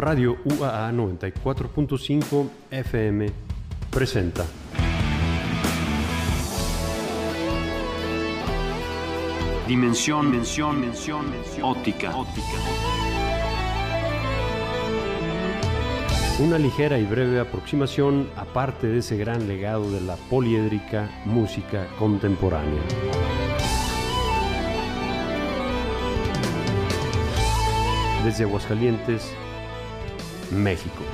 Radio UAA 94.5 FM presenta. Dimensión, mención, mención, mención. Óptica. óptica. Una ligera y breve aproximación a parte de ese gran legado de la poliédrica música contemporánea. Desde Aguascalientes, México.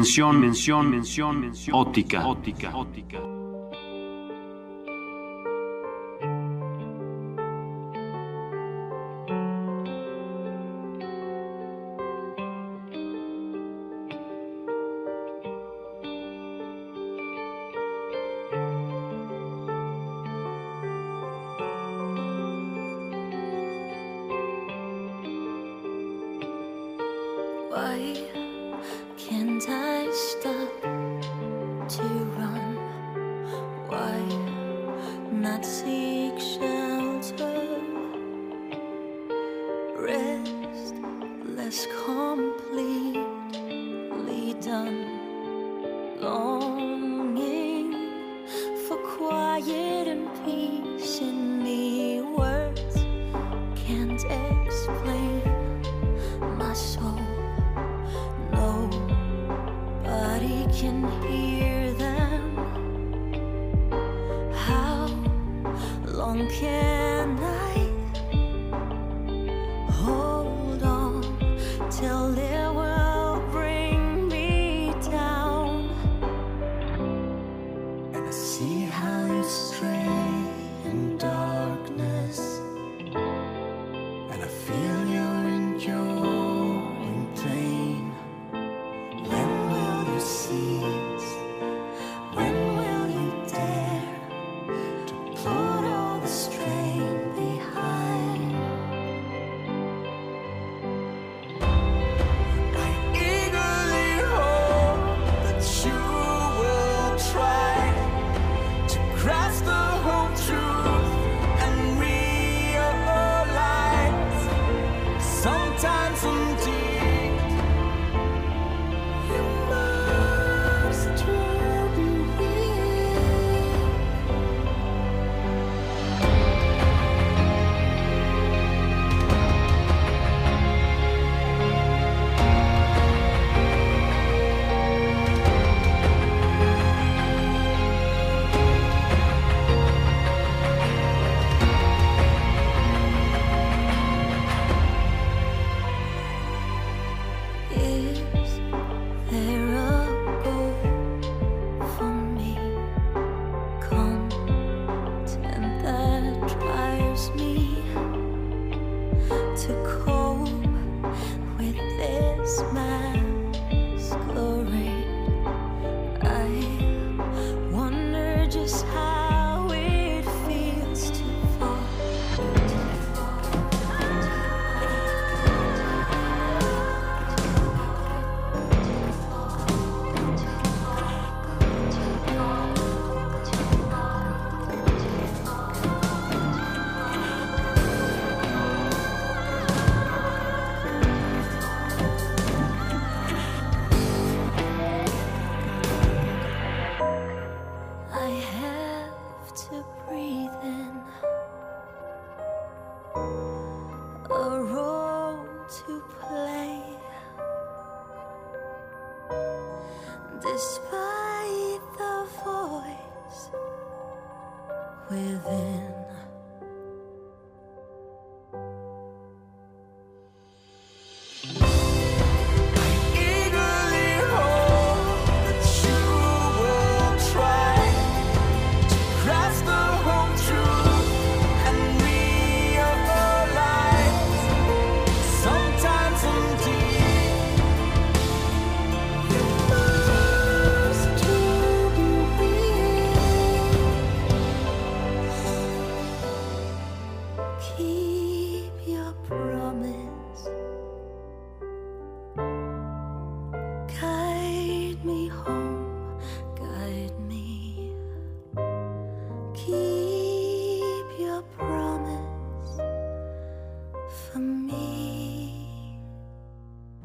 dimensión, dimensión, dimensión, óptica. óptica. óptica.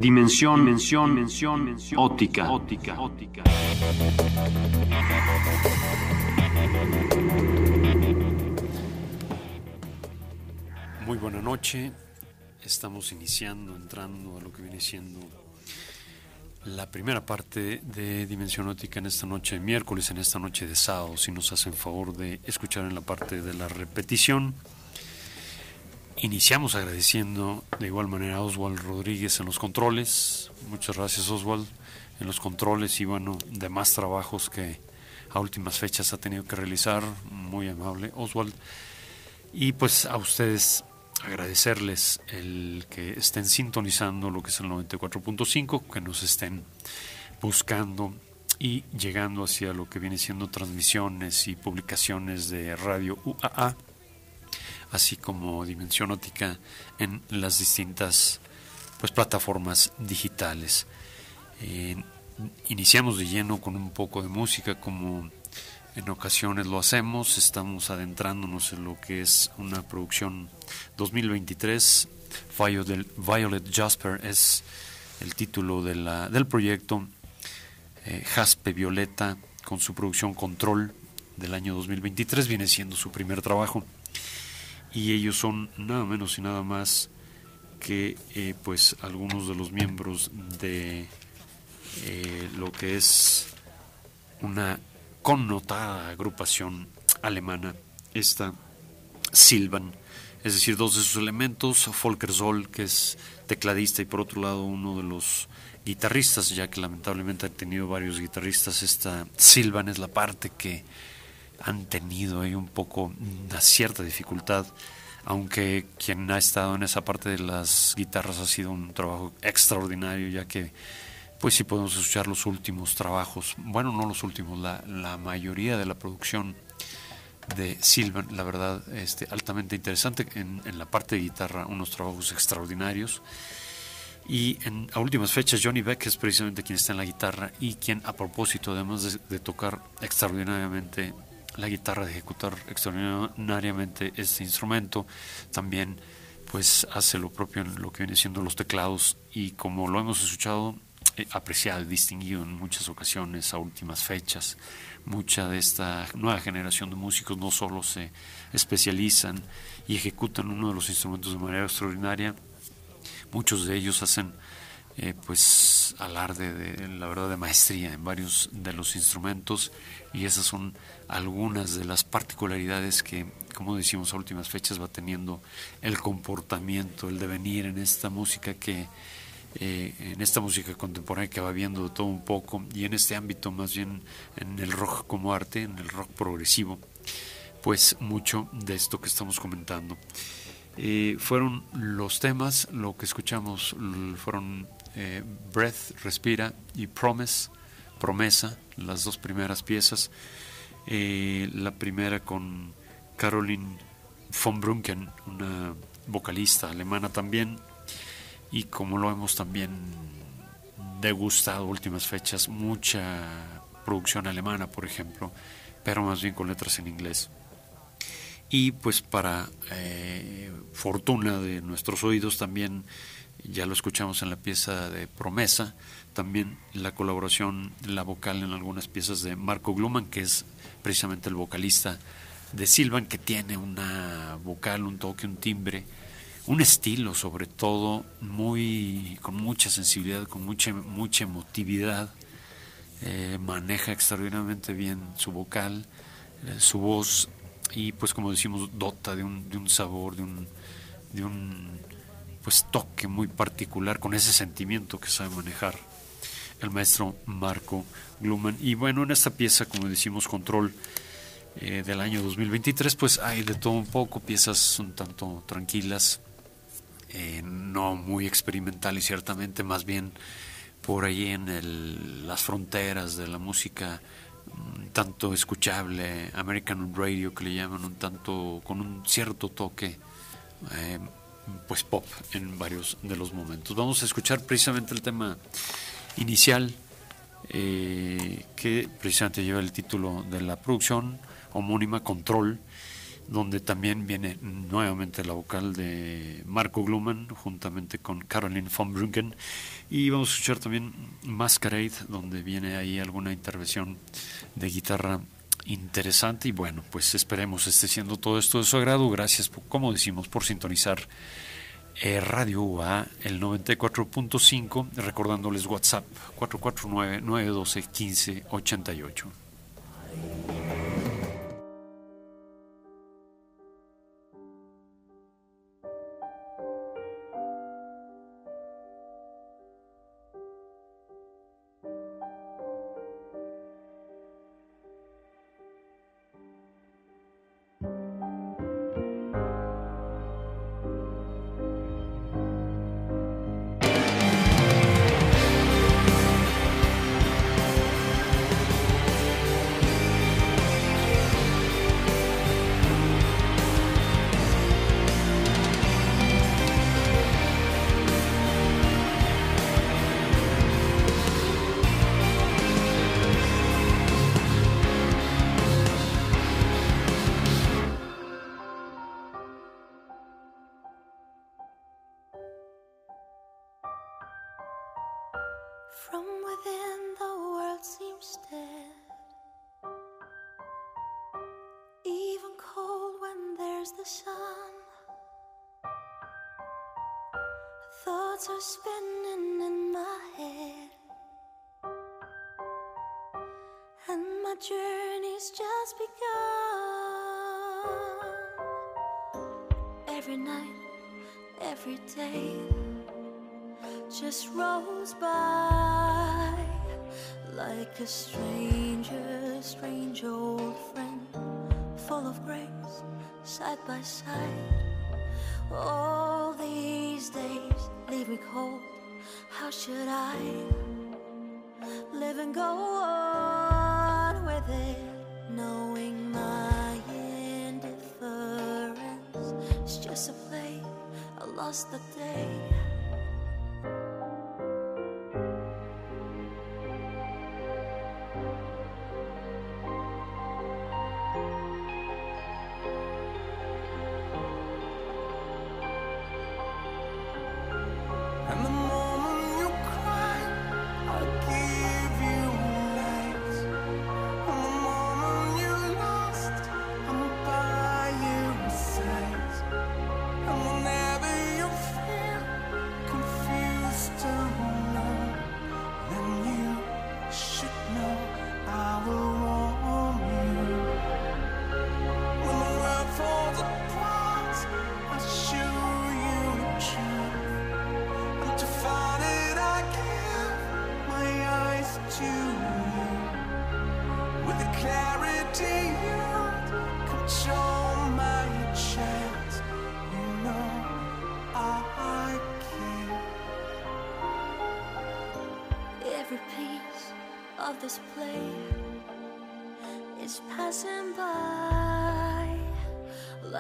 dimensión, mención, mención, mención, óptica. óptica. óptica. Muy buena noche. Estamos iniciando, entrando a lo que viene siendo la primera parte de Dimensión Ótica en esta noche de miércoles, en esta noche de sábado. Si nos hacen favor de escuchar en la parte de la repetición Iniciamos agradeciendo de igual manera a Oswald Rodríguez en los controles. Muchas gracias Oswald en los controles y bueno, demás trabajos que a últimas fechas ha tenido que realizar. Muy amable Oswald. Y pues a ustedes agradecerles el que estén sintonizando lo que es el 94.5, que nos estén buscando y llegando hacia lo que viene siendo transmisiones y publicaciones de Radio UAA así como Dimensión Óptica en las distintas pues, plataformas digitales. Iniciamos de lleno con un poco de música como en ocasiones lo hacemos, estamos adentrándonos en lo que es una producción 2023. Violet, Violet Jasper es el título de la, del proyecto. Eh, Jaspe Violeta con su producción Control del año 2023 viene siendo su primer trabajo. Y ellos son nada menos y nada más que eh, pues algunos de los miembros de eh, lo que es una connotada agrupación alemana, esta Silvan, es decir, dos de sus elementos, Volker Zoll, que es tecladista, y por otro lado uno de los guitarristas, ya que lamentablemente ha tenido varios guitarristas, esta Silvan es la parte que han tenido ahí un poco una cierta dificultad, aunque quien ha estado en esa parte de las guitarras ha sido un trabajo extraordinario, ya que pues sí podemos escuchar los últimos trabajos, bueno, no los últimos, la, la mayoría de la producción de Silvan, la verdad, este, altamente interesante en, en, la parte de guitarra, unos trabajos extraordinarios. Y en, a últimas fechas, Johnny Beck es precisamente quien está en la guitarra y quien, a propósito, además de, de tocar extraordinariamente la guitarra, de ejecutar extraordinariamente este instrumento, también pues hace lo propio en lo que viene siendo los teclados y como lo hemos escuchado apreciado y distinguido en muchas ocasiones a últimas fechas. Mucha de esta nueva generación de músicos no solo se especializan y ejecutan uno de los instrumentos de manera extraordinaria, muchos de ellos hacen eh, pues alarde de la verdad de maestría en varios de los instrumentos y esas son algunas de las particularidades que como decimos a últimas fechas va teniendo el comportamiento el devenir en esta música que eh, en esta música contemporánea que va viendo todo un poco y en este ámbito más bien en el rock como arte, en el rock progresivo, pues mucho de esto que estamos comentando. Eh, fueron los temas, lo que escuchamos fueron eh, Breath, Respira y Promise, Promesa, las dos primeras piezas. Eh, la primera con Caroline von Brunken, una vocalista alemana también, y como lo hemos también degustado últimas fechas, mucha producción alemana, por ejemplo, pero más bien con letras en inglés. Y pues para eh, fortuna de nuestros oídos también, ya lo escuchamos en la pieza de Promesa, también la colaboración, la vocal en algunas piezas de Marco Gluman, que es precisamente el vocalista de Silvan, que tiene una vocal, un toque, un timbre un estilo sobre todo muy con mucha sensibilidad, con mucha mucha emotividad, eh, maneja extraordinariamente bien su vocal, eh, su voz y pues como decimos dota de un, de un sabor, de un, de un pues toque muy particular con ese sentimiento que sabe manejar el maestro Marco Gluman. Y bueno en esta pieza como decimos control eh, del año 2023 pues hay de todo un poco piezas un tanto tranquilas eh, no muy experimental y ciertamente más bien por ahí en el, las fronteras de la música tanto escuchable, American Radio que le llaman un tanto con un cierto toque eh, pues pop en varios de los momentos. Vamos a escuchar precisamente el tema inicial eh, que precisamente lleva el título de la producción homónima Control donde también viene nuevamente la vocal de Marco Gluman, juntamente con Caroline von Brunken. Y vamos a escuchar también Masquerade, donde viene ahí alguna intervención de guitarra interesante. Y bueno, pues esperemos esté siendo todo esto de su agrado. Gracias, como decimos, por sintonizar eh, Radio UA, el 94.5, recordándoles WhatsApp 449-912-1588.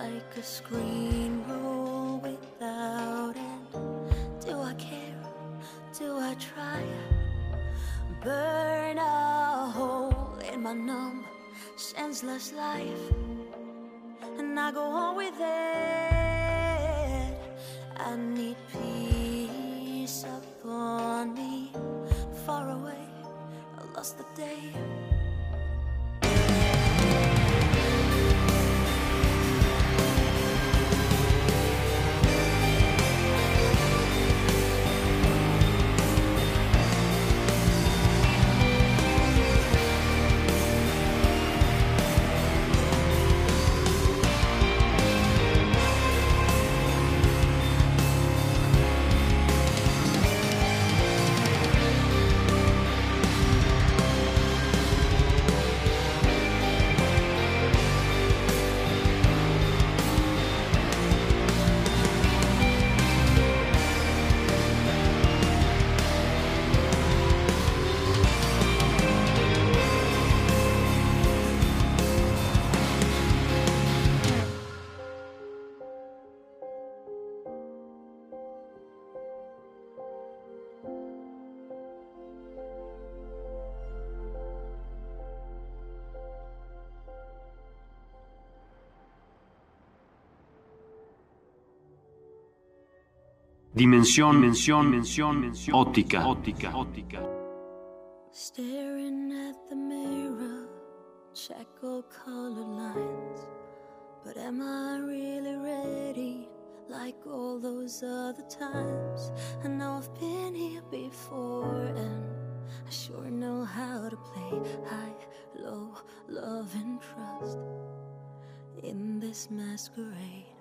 like a screen roll without end. Do I care? Do I try? Burn a hole in my numb, senseless life, and I go on. Dimensión, mención, mención, mención, óptica, óptica, óptica. Staring at the mirror, check all color lines. But am I really ready? Like all those other times, I know I've been here before, and I sure know how to play high, low, love, and trust in this masquerade.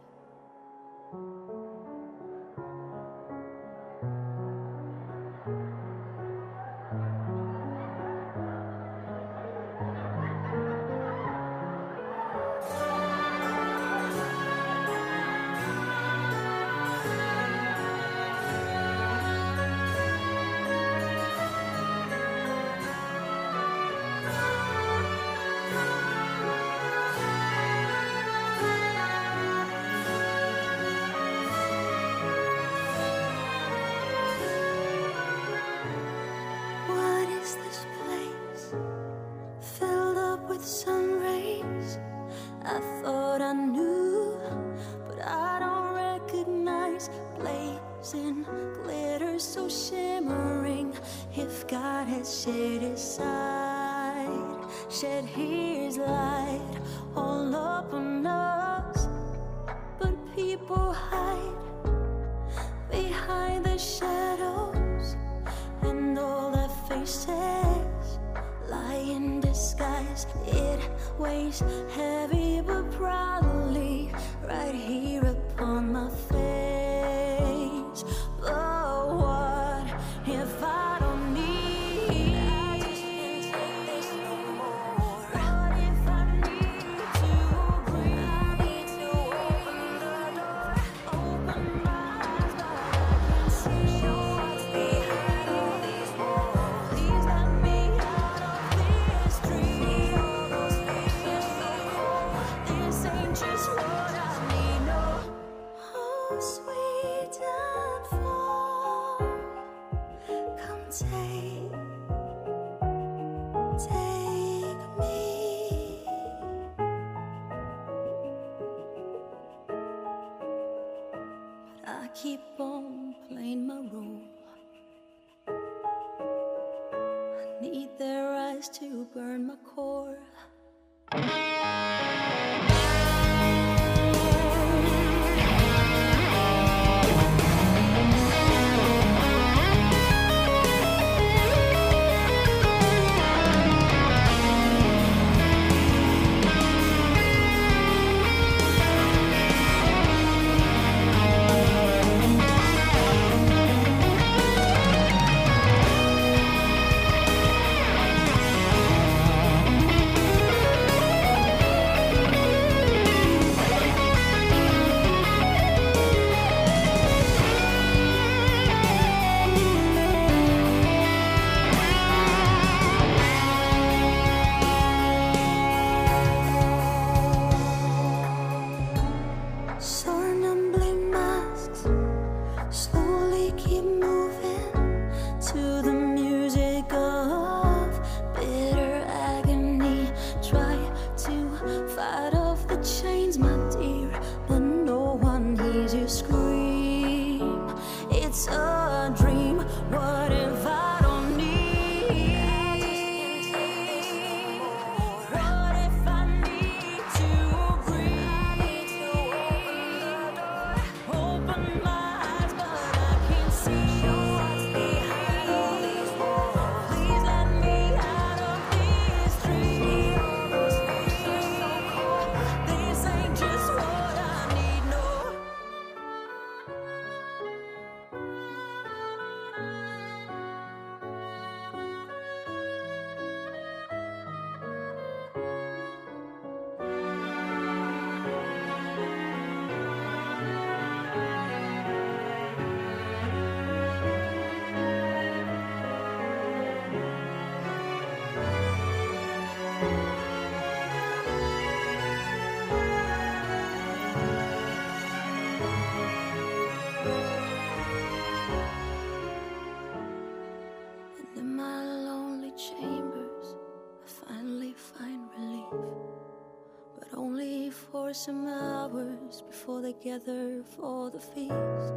before they gather for the feast.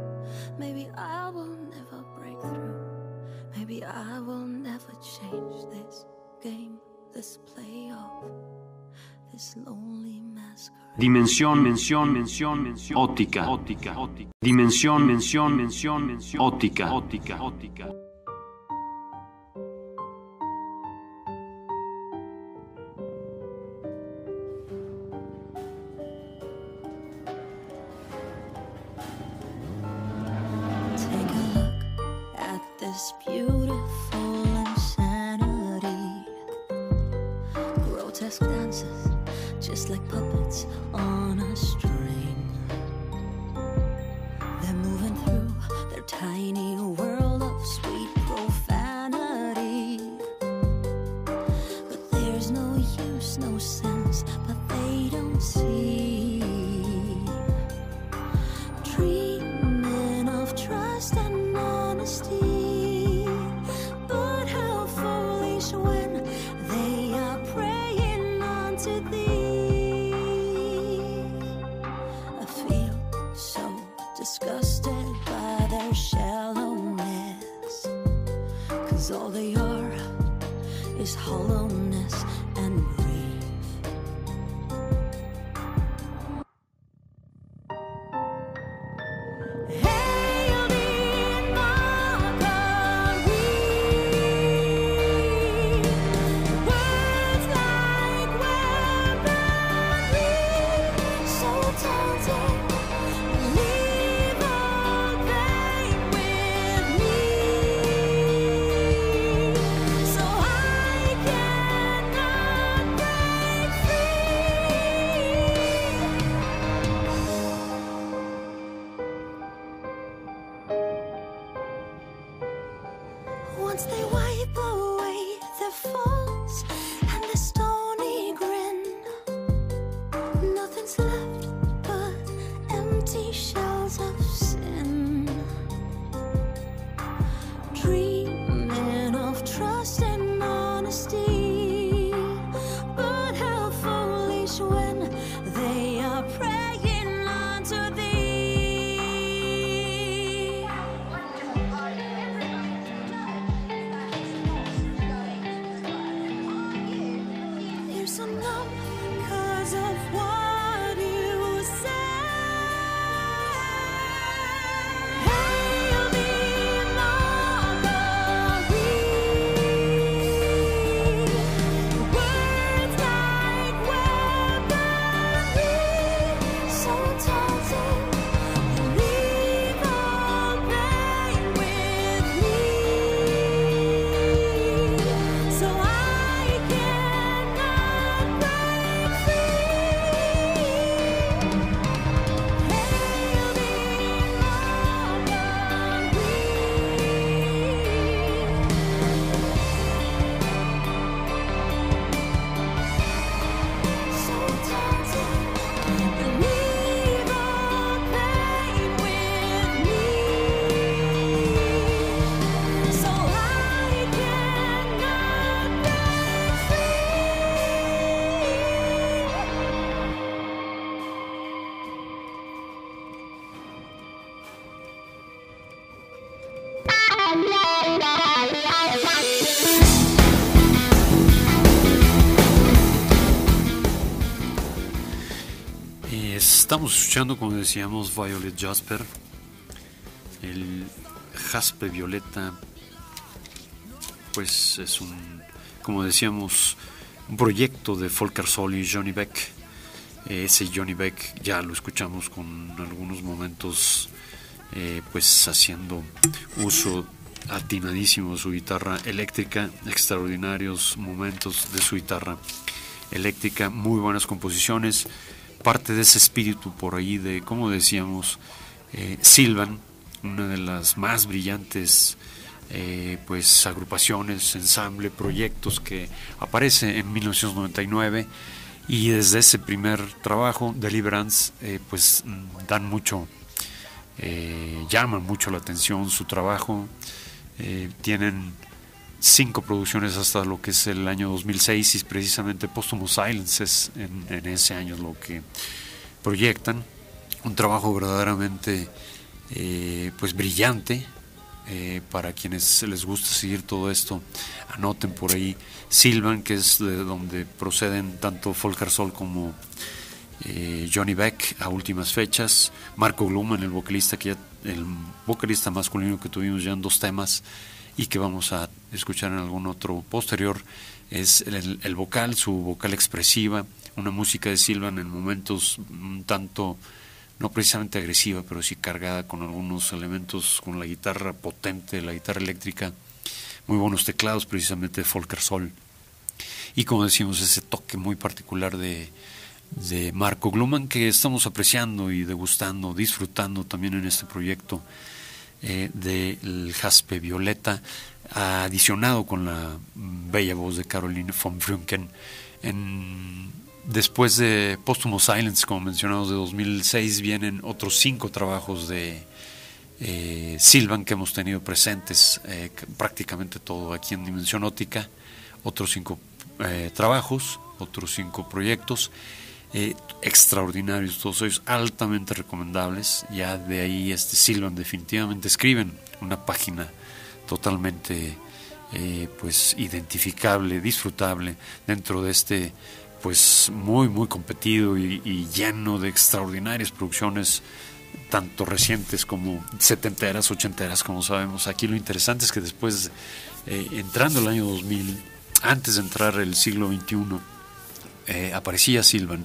Maybe I will never break through. Maybe I will never change this game, this playoff, this lonely masquerade. Dimensión, mention, mention, mention, óptica, óptica, óptica. Dimensión, mención, mención, mención, óptica, óptica, óptica. Estamos escuchando, como decíamos, Violet Jasper, el jaspe violeta, pues es un, como decíamos, un proyecto de Volker Sol y Johnny Beck. Ese Johnny Beck ya lo escuchamos con algunos momentos, eh, pues haciendo uso atinadísimo de su guitarra eléctrica, extraordinarios momentos de su guitarra eléctrica, muy buenas composiciones, parte de ese espíritu por ahí de, como decíamos, eh, Silvan, una de las más brillantes eh, pues agrupaciones, ensamble, proyectos que aparece en 1999 y desde ese primer trabajo, Deliverance, eh, pues dan mucho, eh, llaman mucho la atención su trabajo, eh, tienen cinco producciones hasta lo que es el año 2006 y precisamente Posthumous Silences en, en ese año es lo que proyectan. Un trabajo verdaderamente eh, pues brillante. eh, para quienes les gusta seguir todo esto, anoten por ahí Silvan, que es de donde proceden tanto Volker Sol como eh, Johnny Beck a últimas fechas, Marco Gluman, el vocalista que ya, el vocalista masculino que tuvimos ya en dos temas y que vamos a escuchar en algún otro posterior, es el, vocal, su vocal expresiva, una música de Silvan en momentos un tanto, no precisamente agresiva, pero sí cargada con algunos elementos, con la guitarra potente, la guitarra eléctrica, muy buenos teclados precisamente de Volker Sol y como decimos ese toque muy particular de, de Marco Gluman que estamos apreciando y degustando, disfrutando también en este proyecto eh, del Jaspe Violeta, adicionado con la bella voz de Caroline von Frünken. En, después de Posthumous Silence, como mencionamos, de 2006, vienen otros cinco trabajos de eh, Silvan que hemos tenido presentes, eh, prácticamente todo aquí en Dimensión Óptica, otros cinco eh, trabajos, otros cinco proyectos eh, extraordinarios, todos ellos altamente recomendables. Ya de ahí este Silvan definitivamente escriben una página totalmente eh, pues identificable, disfrutable dentro de este pues muy muy competido y, lleno de extraordinarias producciones tanto recientes como setenteras, ochenteras, como sabemos. Aquí lo interesante es que después, eh, entrando el año 2000, antes de entrar el siglo XXI, eh, aparecía Silvan.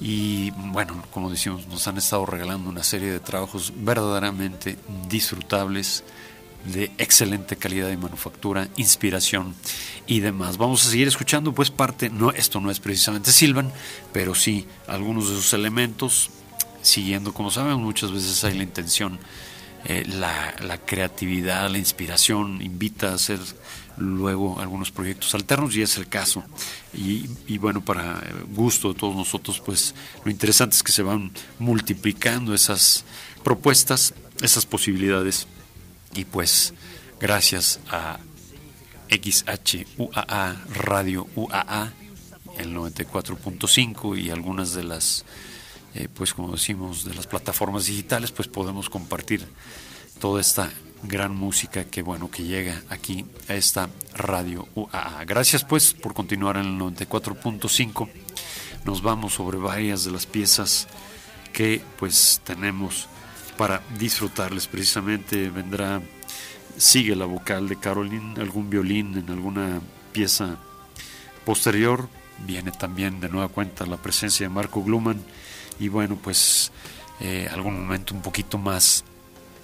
Y bueno, como decimos, nos han estado regalando una serie de trabajos verdaderamente disfrutables, de excelente calidad de manufactura, inspiración y demás. Vamos a seguir escuchando pues parte, no, esto no es precisamente Silvan, pero sí algunos de sus elementos, siguiendo, como saben, muchas veces hay la intención, eh, la, creatividad, la inspiración invita a hacer luego algunos proyectos alternos y es el caso. Y, y bueno, para gusto de todos nosotros, pues lo interesante es que se van multiplicando esas propuestas, esas posibilidades y pues gracias a XHUAA Radio UAA el 94.5 y algunas de las eh, pues como decimos de las plataformas digitales pues podemos compartir toda esta gran música que bueno que llega aquí a esta radio UAA. Gracias pues por continuar en el 94.5. Nos vamos sobre varias de las piezas que pues tenemos para disfrutarles. Precisamente vendrá, sigue la vocal de Caroline, algún violín en alguna pieza posterior. Viene también de nueva cuenta la presencia de Marco Gluman y bueno, pues eh, algún momento un poquito más,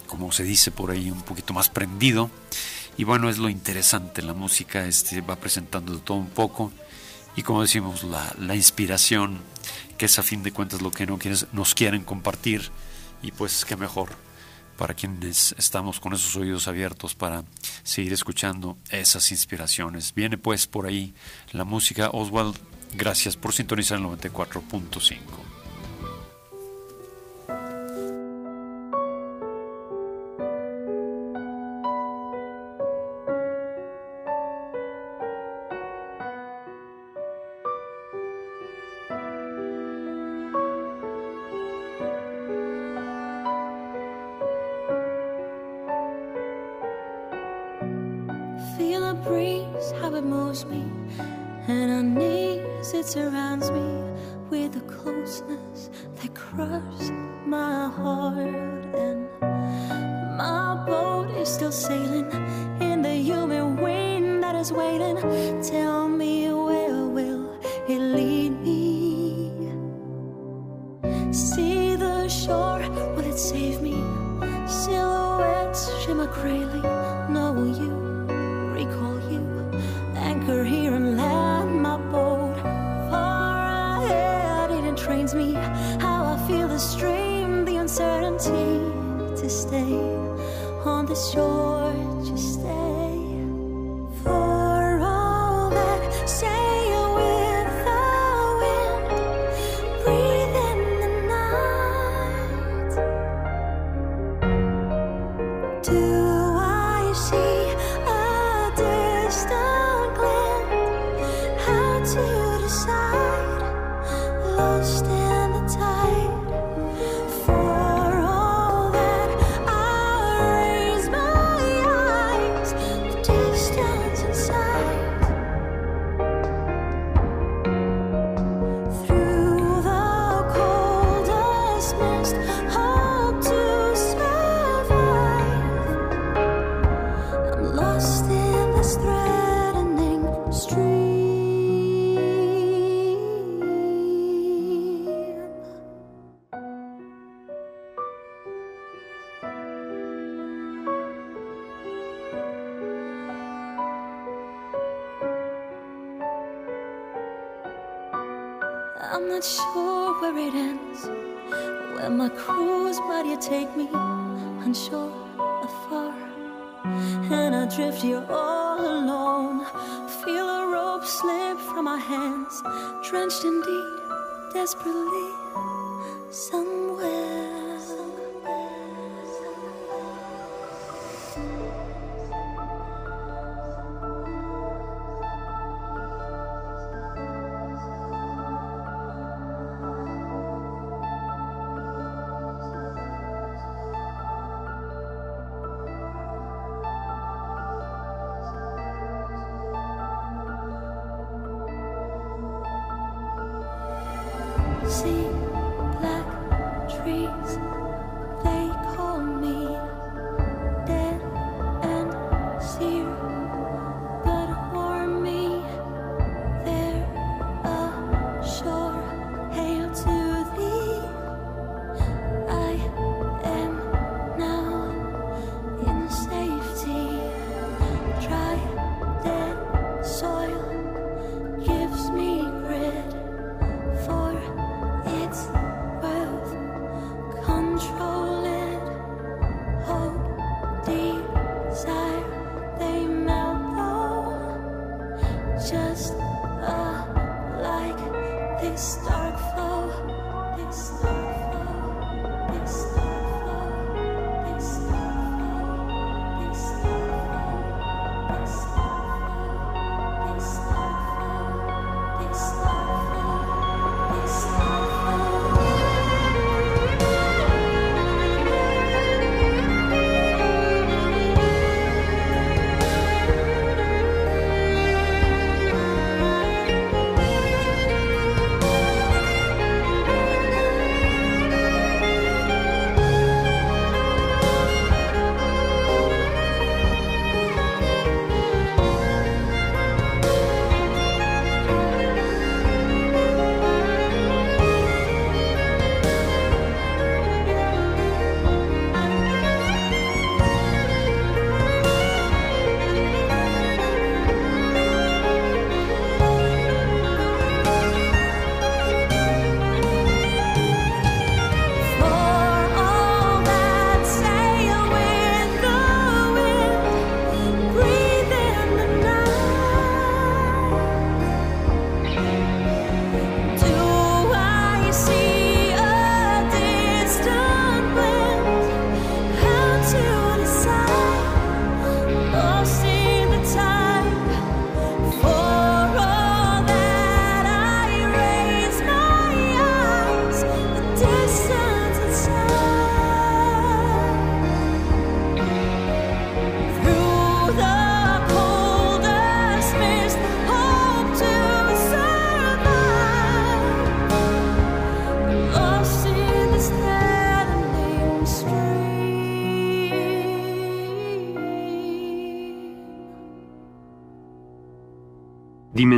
como se dice por ahí, un poquito más prendido. Y bueno, es lo interesante, la música este, va presentando de todo un poco y como decimos, la, la inspiración, que es a fin de cuentas lo que no nos quieren compartir y pues qué mejor para quienes estamos con esos oídos abiertos para seguir escuchando esas inspiraciones. Viene pues por ahí la música. Oswald, gracias por sintonizar el 94.5.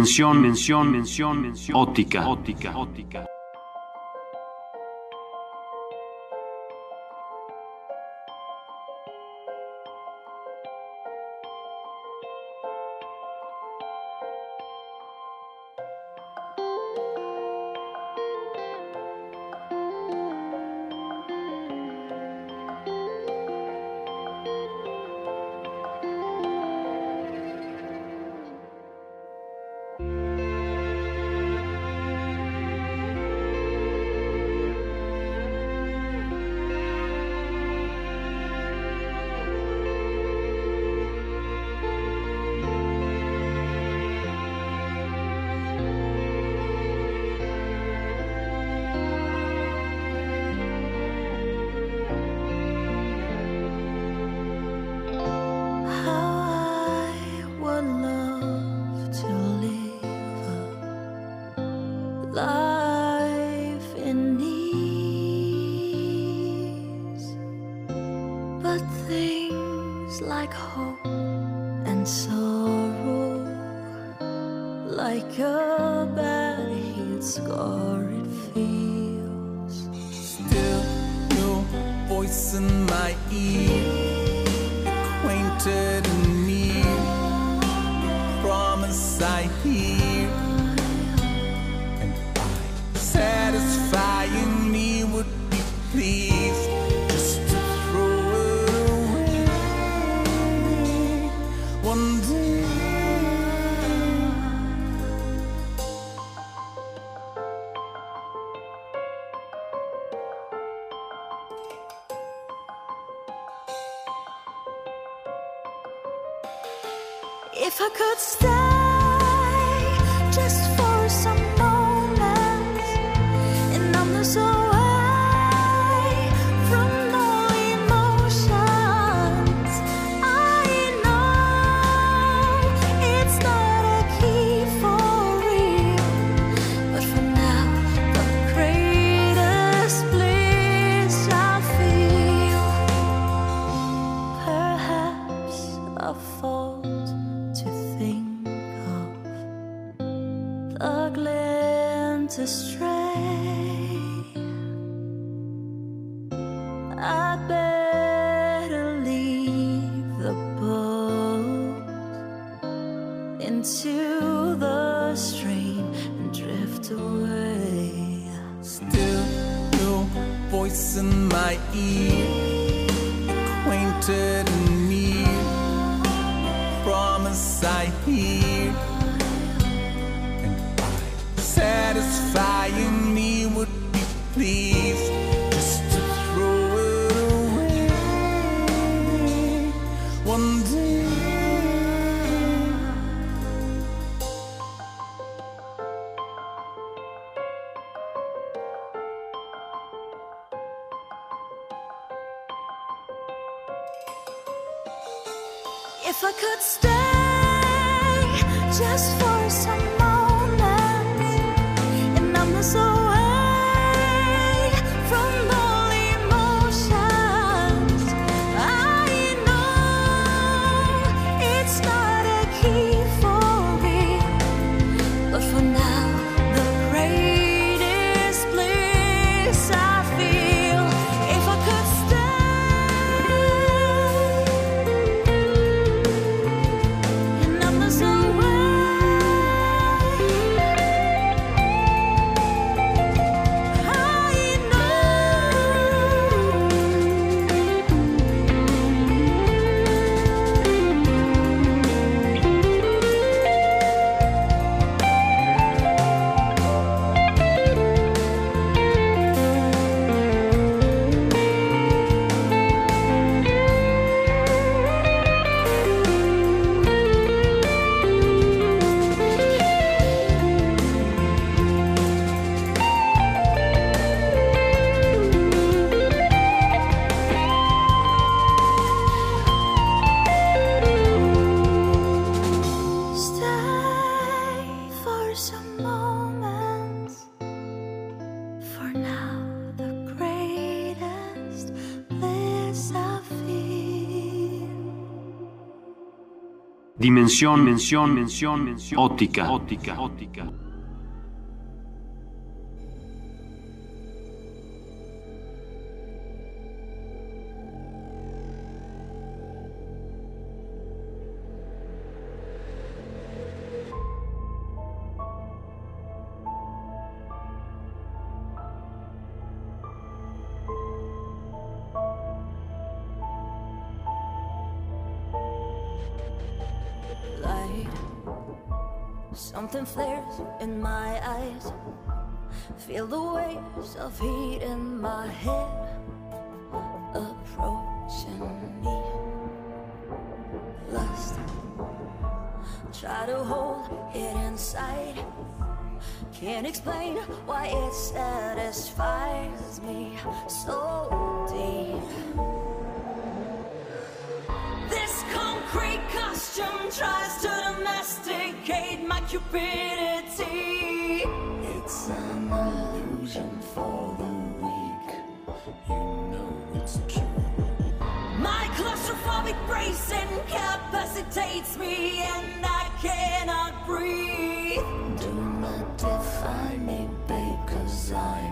Dimensión, mención, mención, mención, óptica, better leave the boat into the stream and drift away. Still no voice in my ear, acquainted and near. Promise I hear, Dimensión, mención, mención, mención, óptica, flares in my eyes. Feel the waves of heat in my head approaching me. Lust. Try to hold it inside. Can't explain why it satisfies me so deep. This cupidity. It's an illusion for the weak. You know it's true. My claustrophobic brace incapacitates me and I cannot breathe. Do not define me, babe, cause I'm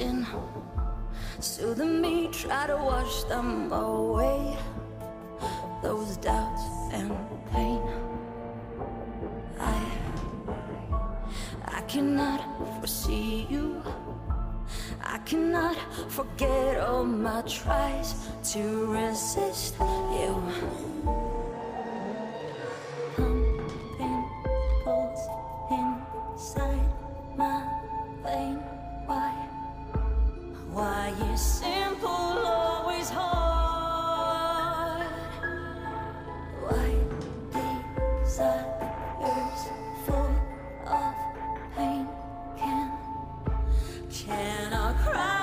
my. Soothing me, try to wash them away. Those doubts and pain. I I cannot foresee you. I cannot forget all my tries to resist you. Pumping pulse inside my vein. Why? Is simple always hard? Why desires full of pain can Cannot cry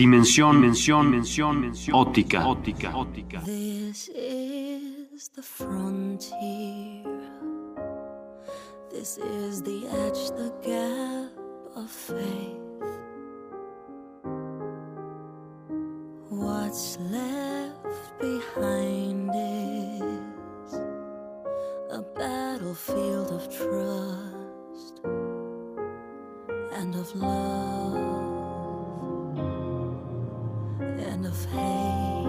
Dimensión, mención, mención, mención, óptica, óptica, óptica. This is the frontier. This is the edge, the gap of faith. What's left behind is a battlefield of trust and of love of.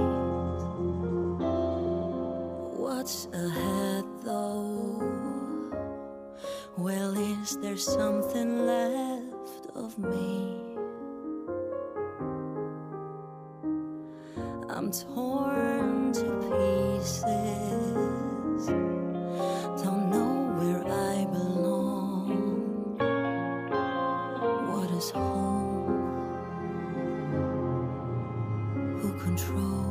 What's ahead though? Well, is there something left of me? I'm torn to pieces. Don't know where I belong. control.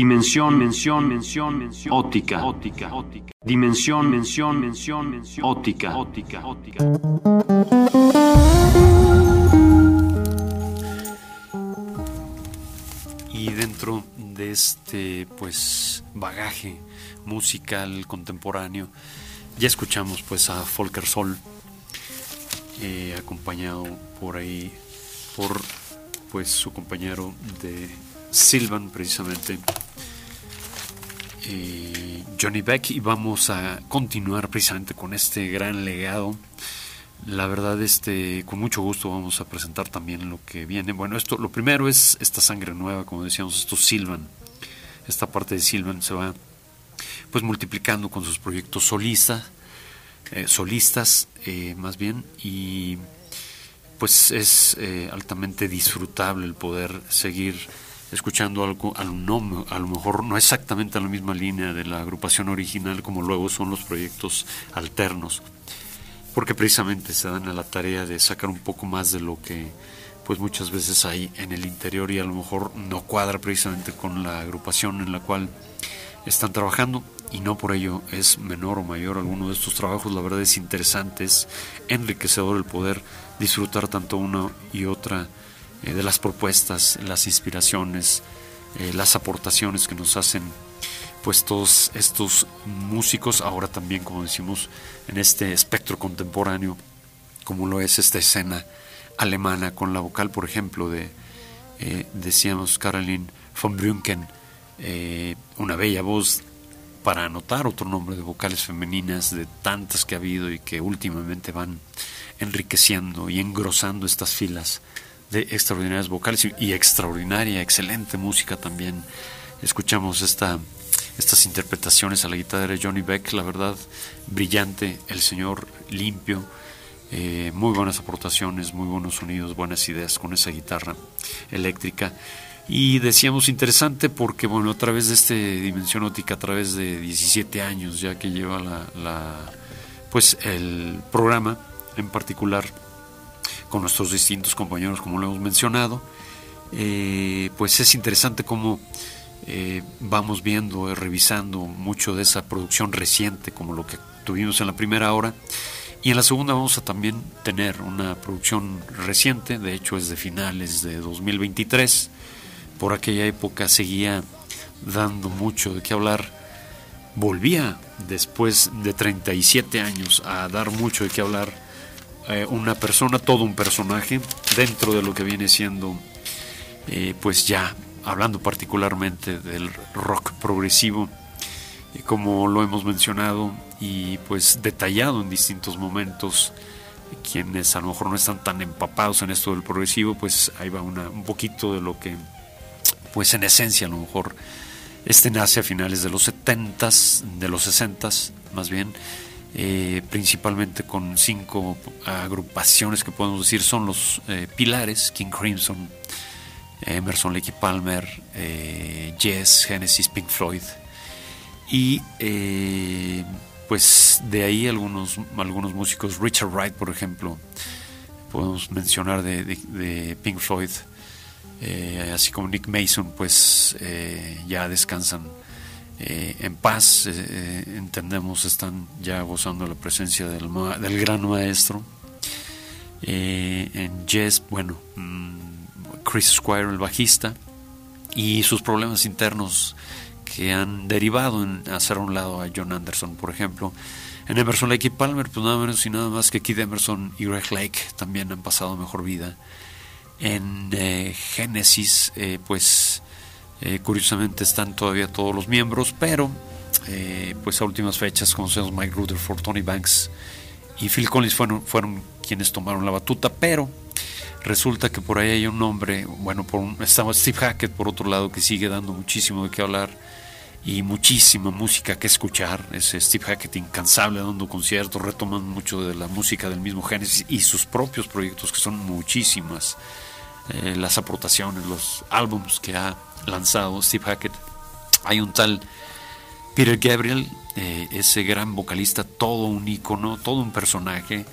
Dimensión, mención, mención, mención, óptica, óptica, óptica. Dimensión, mención, mención, mención, óptica, óptica, óptica. Y dentro de este pues bagaje musical contemporáneo ya escuchamos pues a Volker Sol eh, acompañado por ahí por pues su compañero de Silvan precisamente eh, Johnny Beck y vamos a continuar precisamente con este gran legado la verdad, este, con mucho gusto vamos a presentar también lo que viene. Bueno, esto, lo primero es esta sangre nueva, como decíamos, esto Silvan. Esta parte de Silvan se va pues multiplicando con sus proyectos solista, eh, solistas, eh, más bien, y pues es eh, altamente disfrutable el poder seguir escuchando algo, a lo, no- a lo mejor no exactamente a la misma línea de la agrupación original como luego son los proyectos alternos porque precisamente se dan a la tarea de sacar un poco más de lo que pues muchas veces hay en el interior y a lo mejor no cuadra precisamente con la agrupación en la cual están trabajando y no por ello es menor o mayor alguno de estos trabajos, la verdad es interesante, es enriquecedor el poder disfrutar tanto una y otra eh, de las propuestas, las inspiraciones, eh, las aportaciones que nos hacen pues todos estos músicos, ahora también como decimos en este espectro contemporáneo, como lo es esta escena alemana con la vocal, por ejemplo, de, eh, decíamos, Caroline von Brünken, una bella voz para anotar otro nombre de vocales femeninas de tantas que ha habido y que últimamente van enriqueciendo y engrosando estas filas de extraordinarias vocales y, extraordinaria, excelente música también. Escuchamos esta, estas interpretaciones a la guitarra de Johnny Beck, la verdad, brillante, el señor limpio, eh, muy buenas aportaciones, muy buenos sonidos, buenas ideas con esa guitarra eléctrica. Y decíamos interesante porque, bueno, a través de este Dimensión Óptica, a través de 17 años ya que lleva la, la- pues el programa en particular, con nuestros distintos compañeros, como lo hemos mencionado, eh, pues es interesante cómo eh, vamos viendo, eh, revisando mucho de esa producción reciente, como lo que tuvimos en la primera hora. Y en la segunda vamos a también tener una producción reciente, de hecho es de finales de 2023. Por aquella época seguía dando mucho de qué hablar volvía después de 37 años a dar mucho de qué hablar eh, una persona, todo un personaje dentro de lo que viene siendo eh, pues ya hablando particularmente del rock progresivo como lo hemos mencionado y pues detallado en distintos momentos quienes a lo mejor no están tan empapados en esto del progresivo pues ahí va un poquito de lo que pues en esencia a lo mejor este nace a finales de los 70s, de los 60s más bien, eh, principalmente con cinco agrupaciones que podemos decir son los eh, pilares, King Crimson, Emerson, Lake Palmer, eh, Genesis, Pink Floyd. Y eh, pues de ahí algunos, algunos músicos, Richard Wright por ejemplo, podemos mencionar de, Pink Floyd, así como Nick Mason, pues ya descansan eh, en paz, eh, eh, entendemos, están ya gozando la presencia del, gran maestro. En Jazz, bueno, mm, Chris Squire, el bajista, y sus problemas internos que han derivado en hacer a un lado a John Anderson, por ejemplo. En Emerson, Lake y Palmer, pues nada menos y nada más que Keith Emerson y Greg Lake también han pasado mejor vida. En Genesis, pues eh, curiosamente están todavía todos los miembros, pero eh, pues a últimas fechas conocemos Mike Rutherford, Tony Banks y Phil Collins fueron, fueron quienes tomaron la batuta, pero resulta que por ahí hay un hombre, bueno, por un, estaba Steve Hackett por otro lado que sigue dando muchísimo de qué hablar y muchísima música que escuchar. Es Steve Hackett incansable dando conciertos, retomando mucho de la música del mismo Genesis y sus propios proyectos, que son muchísimas. eh, las aportaciones, los álbums que ha lanzado Steve Hackett. Hay un tal Peter Gabriel, eh, ese gran vocalista, todo un ícono, todo un personaje.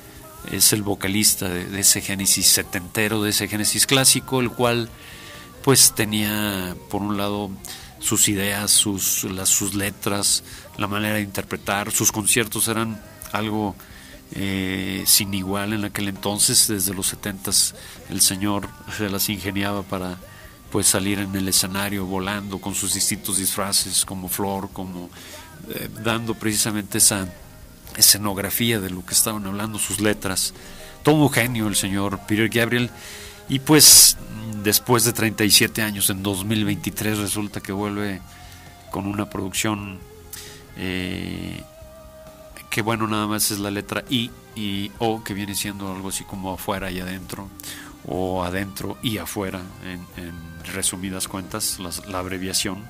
Es el vocalista de, ese Génesis setentero, de ese Génesis clásico, el cual pues tenía por un lado sus ideas, sus, las, sus letras, la manera de interpretar, sus conciertos eran algo eh, sin igual en aquel entonces, desde los setentas el señor se las ingeniaba para pues salir en el escenario volando con sus distintos disfraces como flor, como eh, dando precisamente esa escenografía de lo que estaban hablando, sus letras. Todo un genio el señor Peter Gabriel. Y pues después de 37 años, en 2023 resulta que vuelve con una producción eh, que bueno, nada más es la letra I y O, que viene siendo algo así como afuera y adentro, o adentro y afuera, en, resumidas cuentas, las- la abreviación.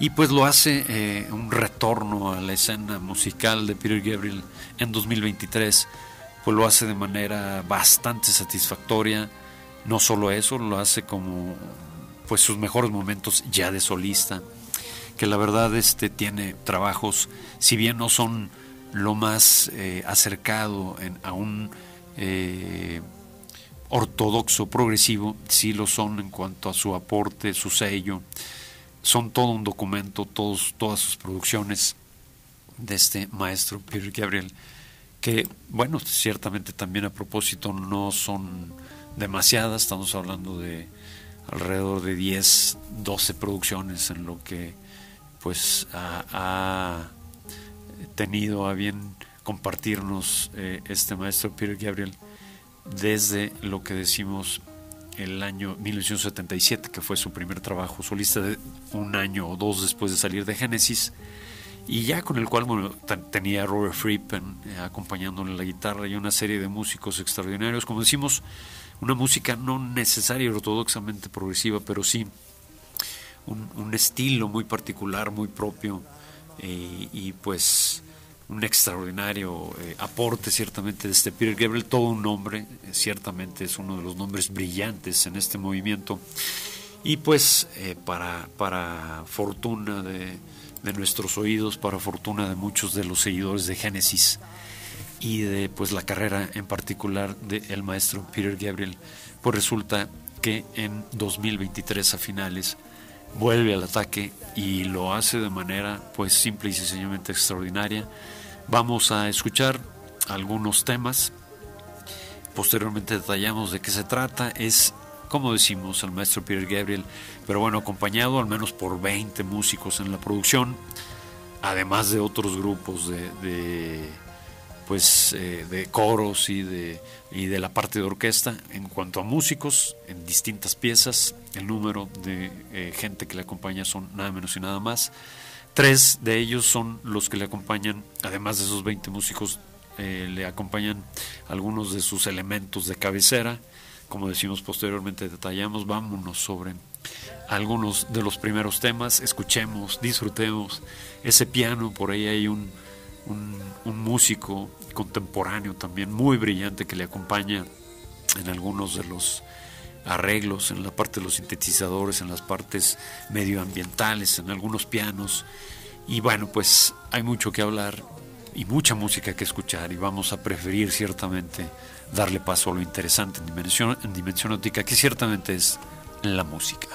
Y pues lo hace eh, un retorno a la escena musical de Peter Gabriel en 2023, pues lo hace de manera bastante satisfactoria. No solo eso, lo hace como pues sus mejores momentos ya de solista, que la verdad este tiene trabajos, si bien no son lo más eh, acercado en- a un eh, ortodoxo progresivo, sí lo son en cuanto a su aporte, su sello, son todo un documento, todos, todas sus producciones de este maestro Peter Gabriel, que bueno, ciertamente también a propósito no son demasiadas, estamos hablando de alrededor de 10, 12 producciones en lo que pues ha, tenido a bien compartirnos eh, este maestro Peter Gabriel desde lo que decimos el año 1977, que fue su primer trabajo solista, de un año o dos después de salir de Genesis, y ya con el cual tenía Robert Fripp en- eh, acompañándole la guitarra y una serie de músicos extraordinarios, como decimos, una música no necesaria ortodoxamente progresiva, pero sí un, un estilo muy particular, muy propio, eh, y pues un extraordinario eh, aporte ciertamente de este Peter Gabriel, todo un nombre, eh, ciertamente es uno de los nombres brillantes en este movimiento. Y pues eh, para, para fortuna de, de nuestros oídos, para fortuna de muchos de los seguidores de Génesis y de pues la carrera en particular del maestro Peter Gabriel, pues resulta que en 2023 a finales vuelve al ataque y lo hace de manera pues simple y sencillamente extraordinaria. Vamos a escuchar algunos temas. Posteriormente detallamos de qué se trata. Es, como decimos, el maestro Peter Gabriel, pero bueno, acompañado al menos por 20 músicos en la producción. además de otros grupos de, de, pues eh, de coros y de, y de la parte de orquesta. En cuanto a músicos, en distintas piezas, el número de eh, gente que le acompaña son nada menos y nada más. Tres de ellos son los que le acompañan, además de esos 20 músicos, eh, le acompañan algunos de sus elementos de cabecera. Como decimos posteriormente, detallamos, vámonos sobre algunos de los primeros temas, escuchemos, disfrutemos ese piano, por ahí hay un, un, un músico contemporáneo también muy brillante que le acompaña en algunos de los arreglos, en la parte de los sintetizadores, en las partes medioambientales, en algunos pianos. Y bueno, pues hay mucho que hablar y mucha música que escuchar y vamos a preferir ciertamente darle paso a lo interesante en dimensión, en dimensión óptica, que ciertamente es la música.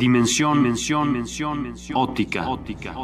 dimensión, dimensión, dimensión óptica. óptica.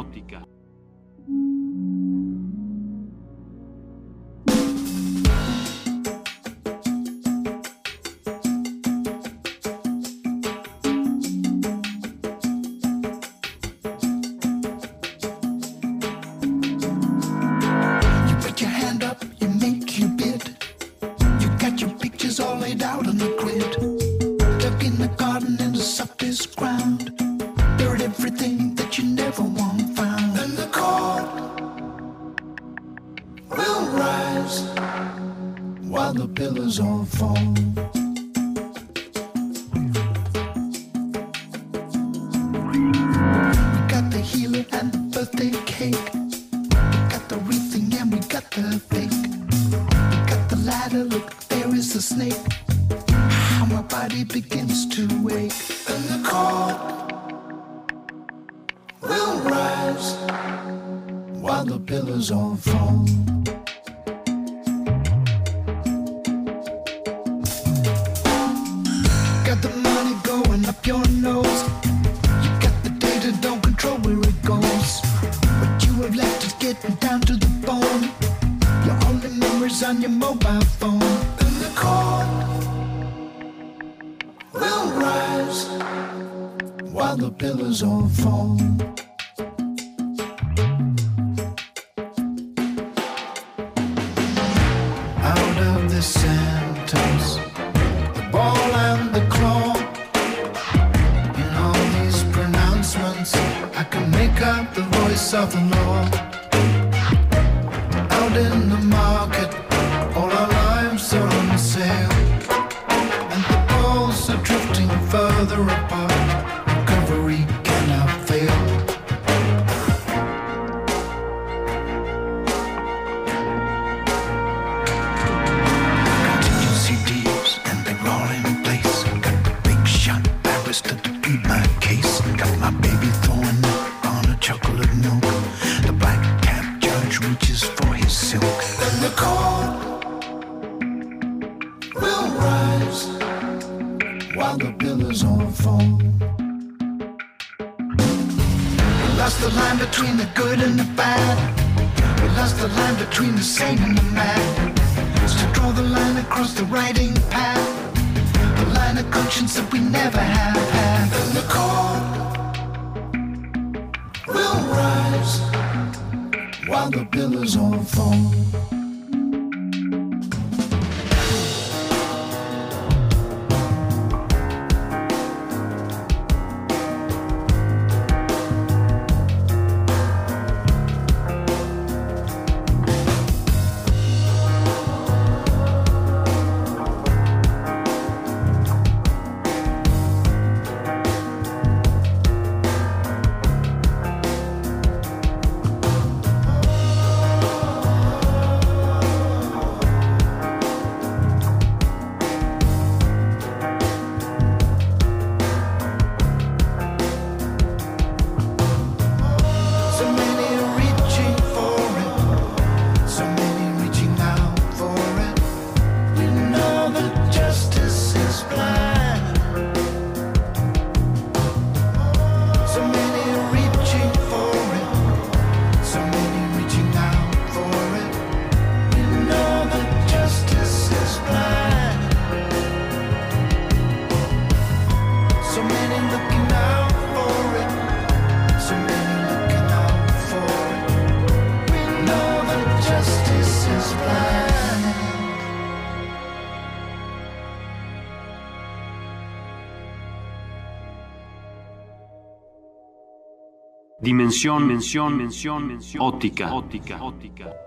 dimensión, mención, mención, ótica. óptica, ótica.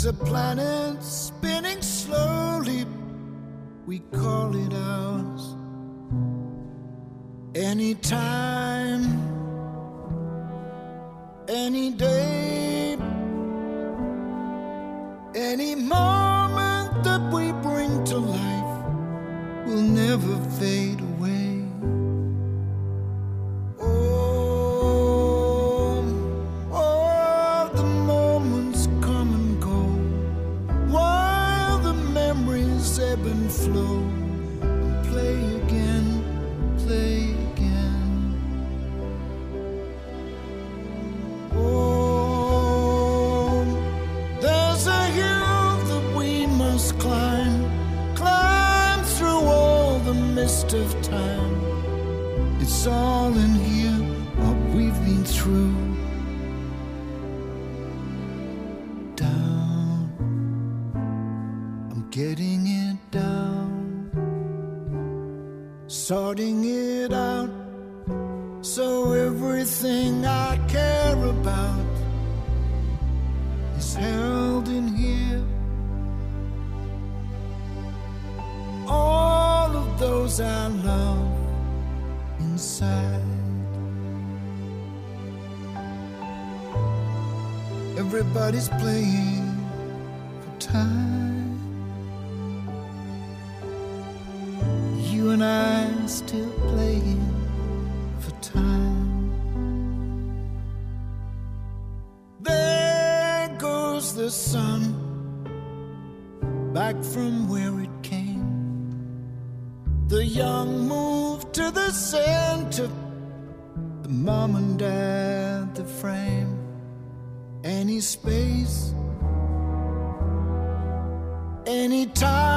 There's a planet spinning slowly, we call it ours. Anytime, any day, any moment that we bring to life will never fade waste of time. It's all in here, what we've been through. Down, I'm getting it down, sorting it out. So everything I care about is held. those I love inside. Everybody's playing for time. You and I still playing for time. There goes the sun back from where it came. The young move to the center, the mom and dad, the frame, any space, any time.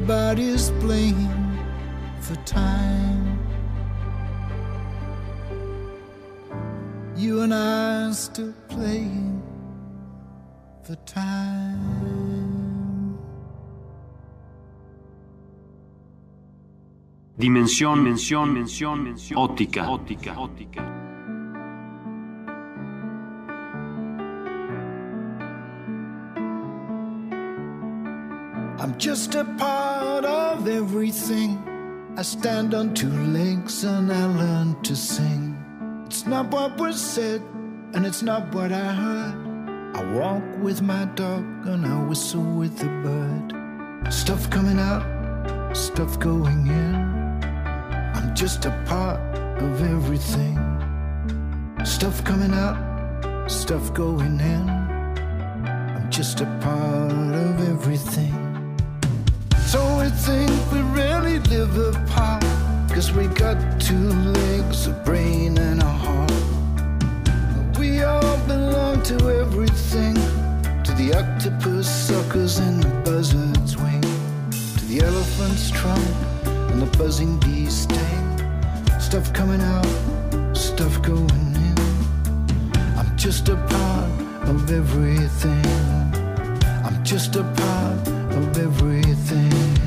Everybody's playing for time. You and I are still playing for time. Dimensión, mención, mención, mención. Óptica, óptica, óptica. Just a part of everything. I stand on two legs and I learn to sing. It's not what was said, and it's not what I heard. I walk with my dog and I whistle with the bird. Stuff coming out, stuff going in. I'm just a part of everything. Stuff coming out, stuff going in. I'm just a part of everything. So we think we really live apart. Cause we got two legs, a brain, and a heart. We all belong to everything. To the octopus suckers and the buzzard's wing. To the elephant's trunk and the buzzing bee's sting. Stuff coming out, stuff going in. I'm just a part of everything. I'm just a part of everything.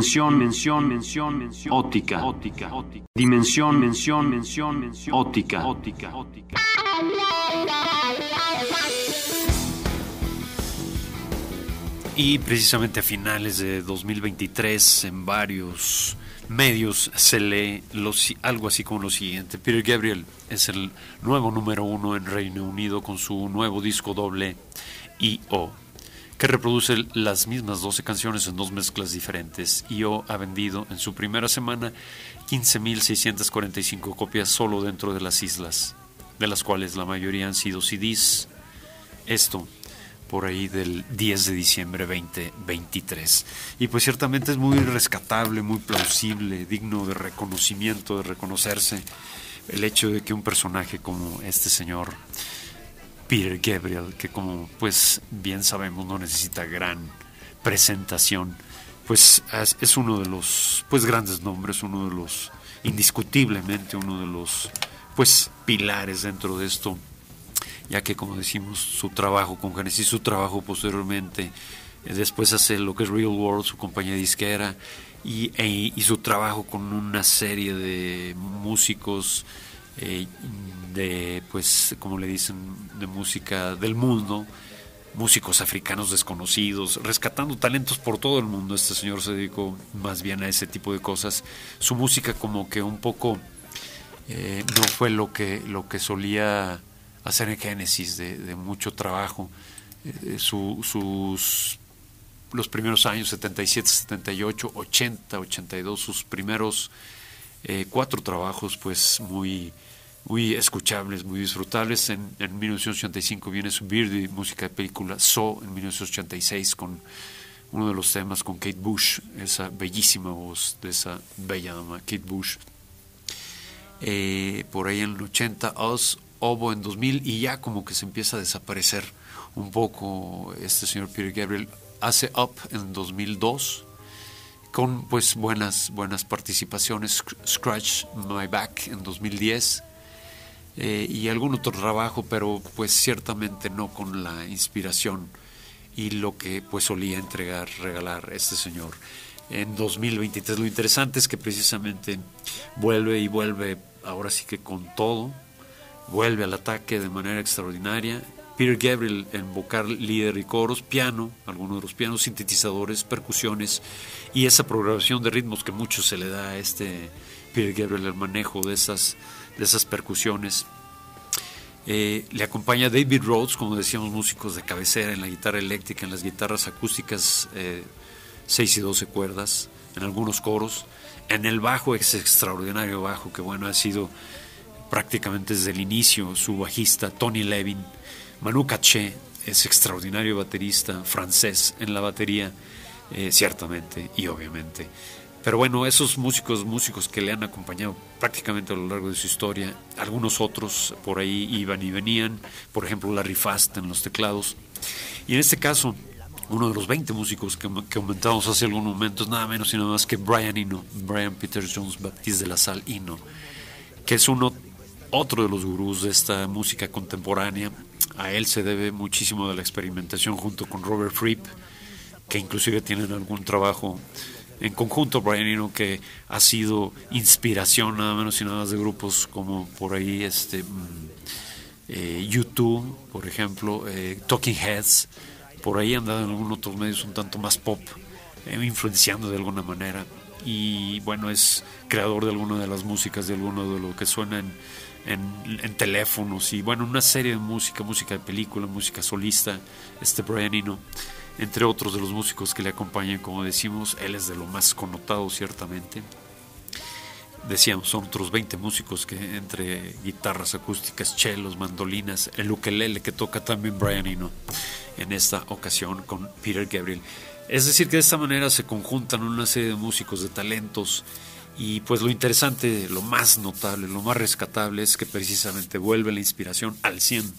Dimensión, mención, mención, mención. Óptica, óptica, óptica. Dimensión, mención, mención, mención. Óptica, óptica, óptica. Y precisamente a finales de 2023 en varios medios se lee algo así como lo siguiente. Peter Gabriel es el nuevo número uno en Reino Unido con su nuevo disco doble I.O., que reproduce las mismas 12 canciones en dos mezclas diferentes. I.O. ha vendido en su primera semana 15.645 copias solo dentro de las islas, de las cuales la mayoría han sido CDs. Esto por ahí del 10 de diciembre 2023. Y pues ciertamente es muy rescatable, muy plausible, digno de reconocimiento, de reconocerse el hecho de que un personaje como este señor Peter Gabriel, que como pues bien sabemos no necesita gran presentación, pues es, uno de los pues grandes nombres, uno de los indiscutiblemente uno de los pues pilares dentro de esto ya que como decimos su trabajo con Genesis, su trabajo posteriormente, eh, después hace lo que es Real World, su compañía disquera, y, e- su trabajo con una serie de músicos eh, de, pues, como le dicen, de música del mundo, músicos africanos desconocidos, rescatando talentos por todo el mundo. Este señor se dedicó más bien a ese tipo de cosas. Su música como que un poco eh, no fue lo que, lo que solía hacer en Génesis de, mucho trabajo. Eh, su- sus los primeros años, 77, 78, 80, 82, sus primeros eh, cuatro trabajos, pues muy, muy escuchables, muy disfrutables. En, en 1985 viene su Beardy, música de película So, en 1986 con uno de los temas con Kate Bush, esa bellísima voz de esa bella dama, Kate Bush. Eh, por ahí en el 80, Us, Obo en 2000 y ya como que se empieza a desaparecer un poco este señor Peter Gabriel. Hace Up en 2002 con pues buenas, buenas participaciones, Sc- Scratch My Back en 2010 eh, y algún otro trabajo, pero pues ciertamente no con la inspiración y lo que pues solía entregar, regalar este señor en 2023. Lo interesante es que precisamente vuelve y vuelve ahora sí que con todo, vuelve al ataque de manera extraordinaria. Peter Gabriel en vocal, líder y coros, piano, algunos de los pianos, sintetizadores, percusiones y esa programación de ritmos que mucho se le da a este Peter Gabriel, el manejo de esas, de esas percusiones. Eh, le acompaña David Rhodes, como decíamos, músicos de cabecera en la guitarra eléctrica, en las guitarras acústicas, eh, 6 y 12 cuerdas, en algunos coros. En el bajo, ese extraordinario bajo que, bueno, ha sido prácticamente desde el inicio su bajista, Tony Levin. Manu Katché es extraordinario baterista francés en la batería, eh, ciertamente y obviamente. Pero bueno, esos músicos, músicos que le han acompañado prácticamente a lo largo de su historia, algunos otros por ahí iban y venían, por ejemplo Larry Fast en los teclados. Y en este caso, uno de los 20 músicos que, que aumentamos hace algunos momentos, nada menos y nada más que Brian Eno, Brian Peter Jones Baptiste de la Salle Eno, que es uno, otro de los gurús de esta música contemporánea. A él se debe muchísimo de la experimentación junto con Robert Fripp, que inclusive tienen algún trabajo en conjunto, Brian Eno, que ha sido inspiración nada menos y nada más de grupos como por ahí este mm, eh, YouTube, por ejemplo, eh, Talking Heads, por ahí han dado en algunos otros medios un tanto más pop, eh, influenciando de alguna manera. Y bueno, es creador de alguna de las músicas, de alguno de lo que suena en, en- en teléfonos y bueno, una serie de música, música de película, música solista, este Brian Eno, entre otros de los músicos que le acompañan, como decimos, él es de lo más connotado ciertamente decíamos, son otros 20 músicos que entre guitarras acústicas, chelos, mandolinas, el ukelele que toca también Brian Eno en esta ocasión con Peter Gabriel. Es decir, que de esta manera se conjuntan una serie de músicos de talentos y pues lo interesante, lo más notable, lo más rescatable es que precisamente vuelve la inspiración al 100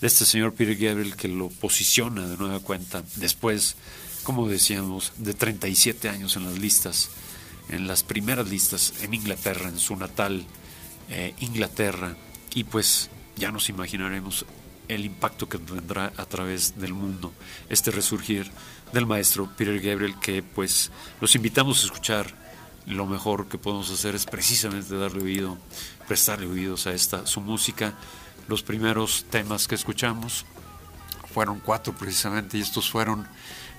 de este señor Peter Gabriel que lo posiciona de nueva cuenta después, como decíamos, de 37 años en las listas en las primeras listas en Inglaterra, en su natal eh, Inglaterra, y pues ya nos imaginaremos el impacto que tendrá a través del mundo este resurgir del maestro Peter Gabriel, que pues los invitamos a escuchar. Lo mejor que podemos hacer es precisamente darle oído, prestarle oídos a esta su música. Los primeros temas que escuchamos fueron cuatro precisamente y estos fueron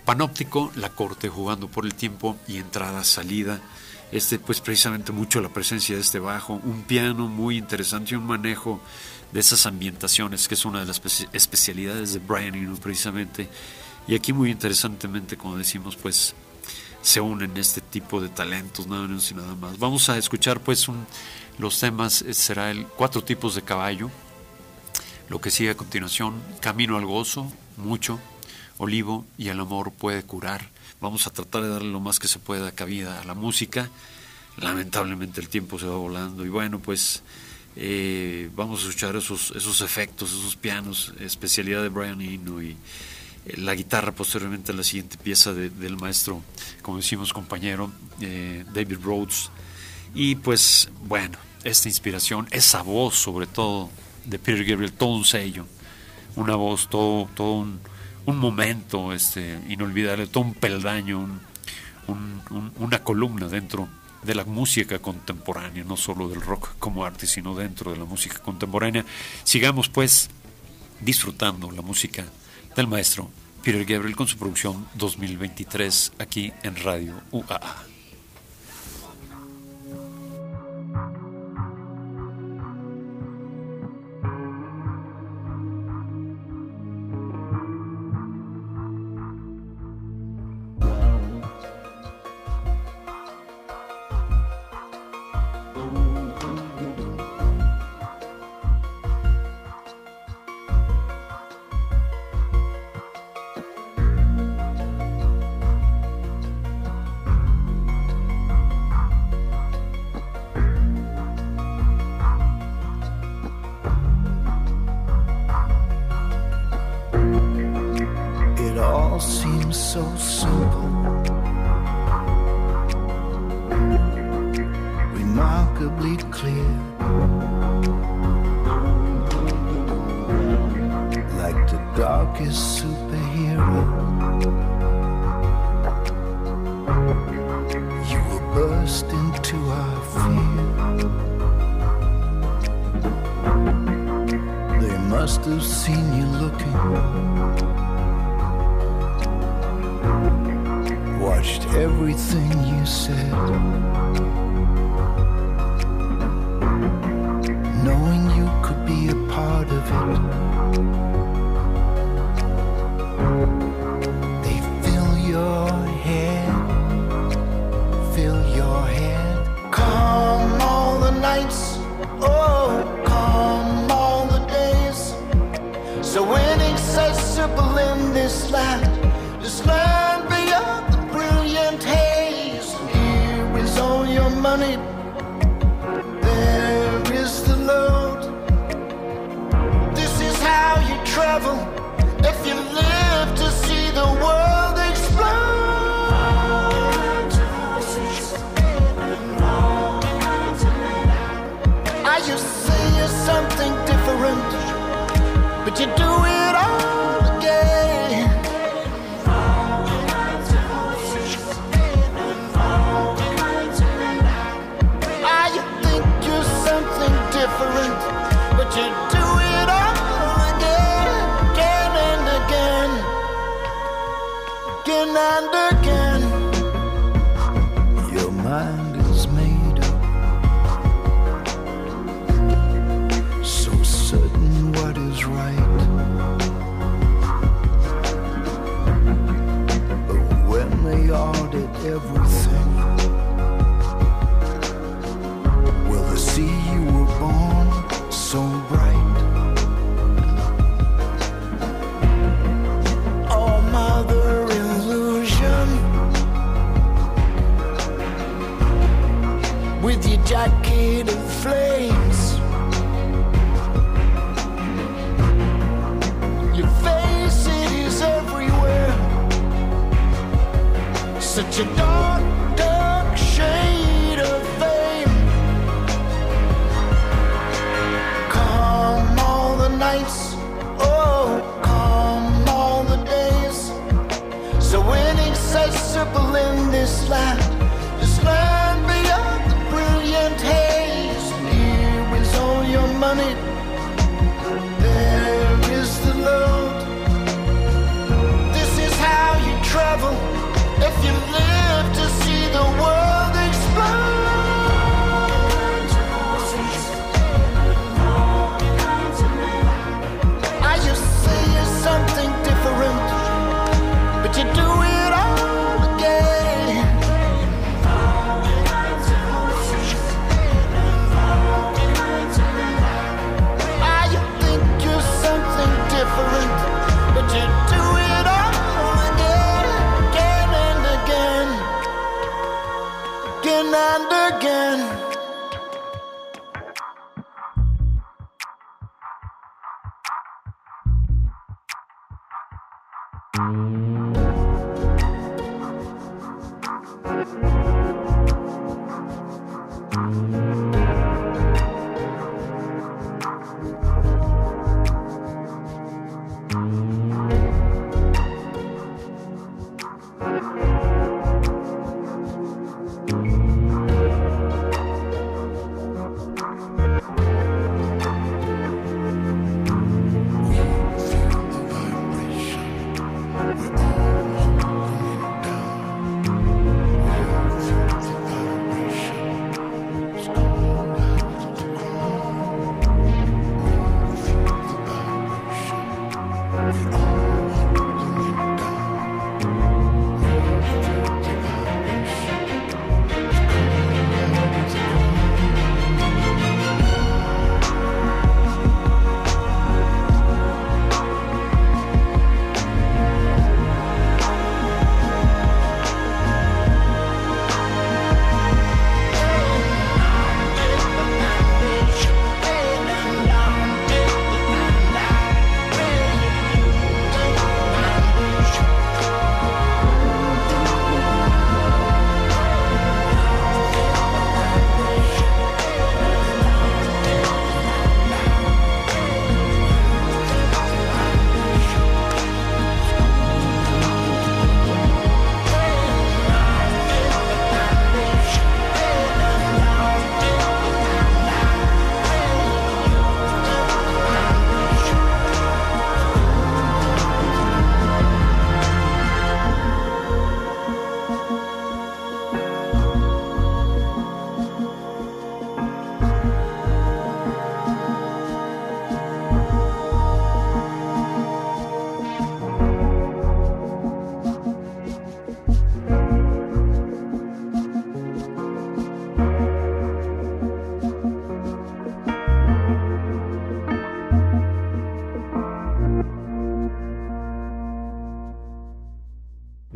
Panóptico, La Corte jugando por el tiempo y entrada, salida. Este pues precisamente mucho la presencia de este bajo, un piano muy interesante y un manejo de esas ambientaciones que es una de las espe- especialidades de Brian Eno precisamente. Y aquí muy interesantemente, como decimos, pues se unen este tipo de talentos, nada menos y nada más. Vamos a escuchar pues los temas, eh, será el cuatro tipos de caballo, lo que sigue a continuación, Camino al Gozo, mucho, Olivo y el amor puede curar. Vamos a tratar de darle lo más que se pueda cabida a la música. Lamentablemente el tiempo se va volando y bueno, pues eh, vamos a escuchar esos, esos efectos, esos pianos, especialidad de Brian Eno y eh, la guitarra posteriormente la siguiente pieza de- del maestro, como decimos compañero, eh, David Rhodes. Y pues bueno, esta inspiración, esa voz sobre todo de Peter Gabriel, todo un sello, una voz, todo, todo un, un momento este, inolvidable, todo un peldaño, un- un- un- una columna dentro de la música contemporánea, no solo del rock como arte, sino dentro de la música contemporánea. Sigamos pues disfrutando la música del maestro Peter Gabriel con su producción 2023 aquí en Radio UAA.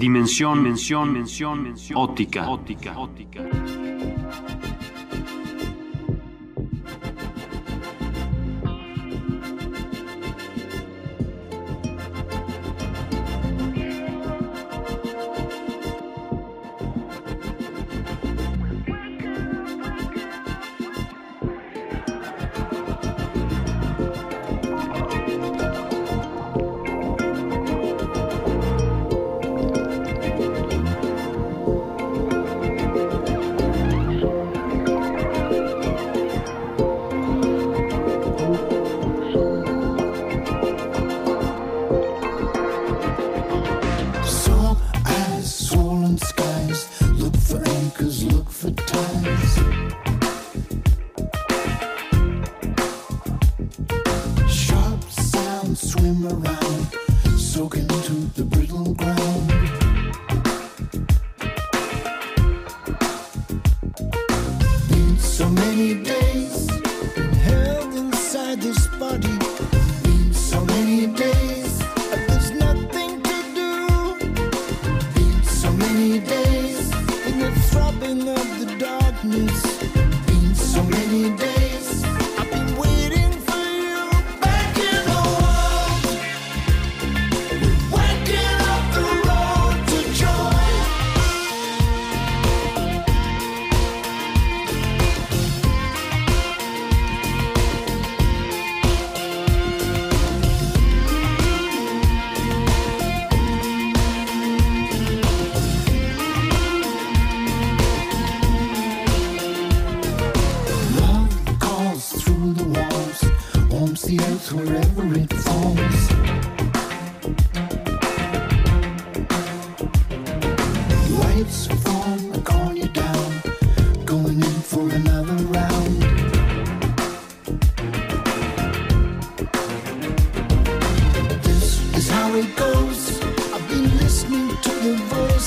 dimensión, mención, mención, ótica. ótica. ótica.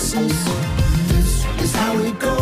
This is how it goes.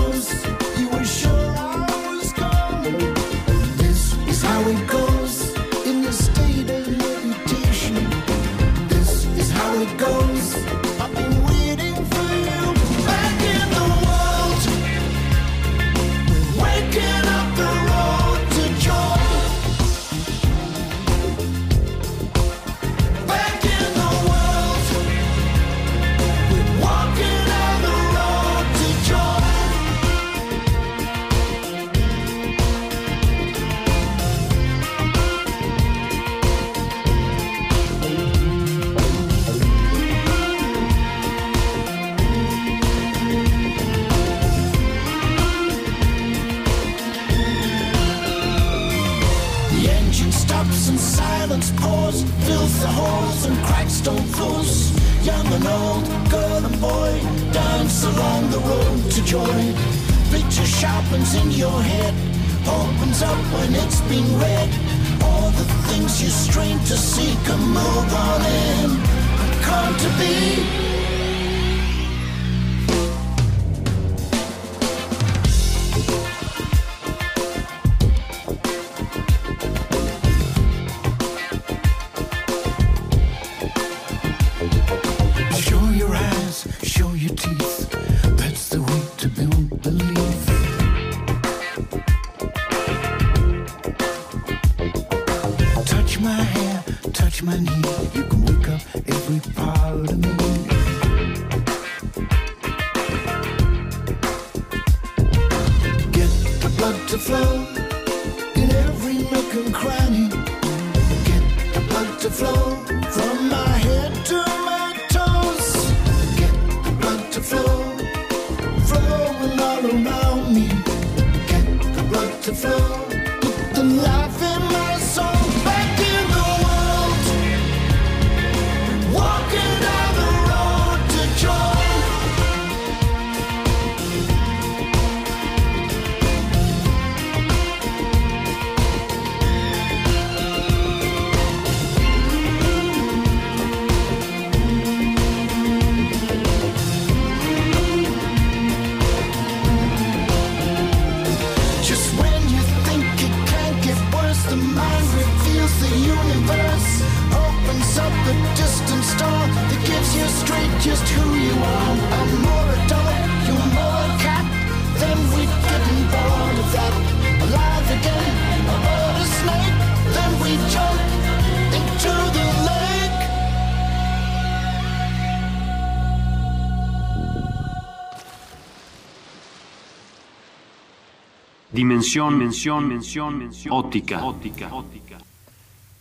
Dimensión, mención, mención, mención. Óptica, óptica, óptica.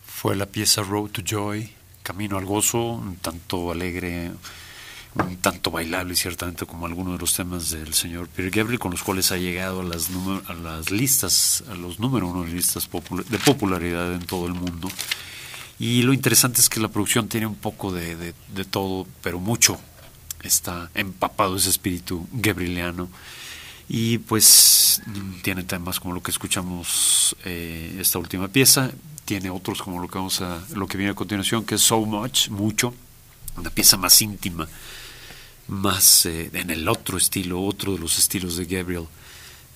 Fue la pieza Road to Joy, Camino al Gozo, un tanto alegre, un tanto bailable ciertamente como algunos de los temas del señor Peter Gabriel, con los cuales ha llegado a las, número- a las listas, a los número uno de listas de popularidad en todo el mundo. Y lo interesante es que la producción tiene un poco de, de- de todo, pero mucho está empapado ese espíritu gabrieliano. Y pues tiene temas como lo que escuchamos eh, esta última pieza, tiene otros como lo que vamos a, lo que viene a continuación, que es So Much, mucho, una pieza más íntima, más eh, en el otro estilo, otro de los estilos de Gabriel,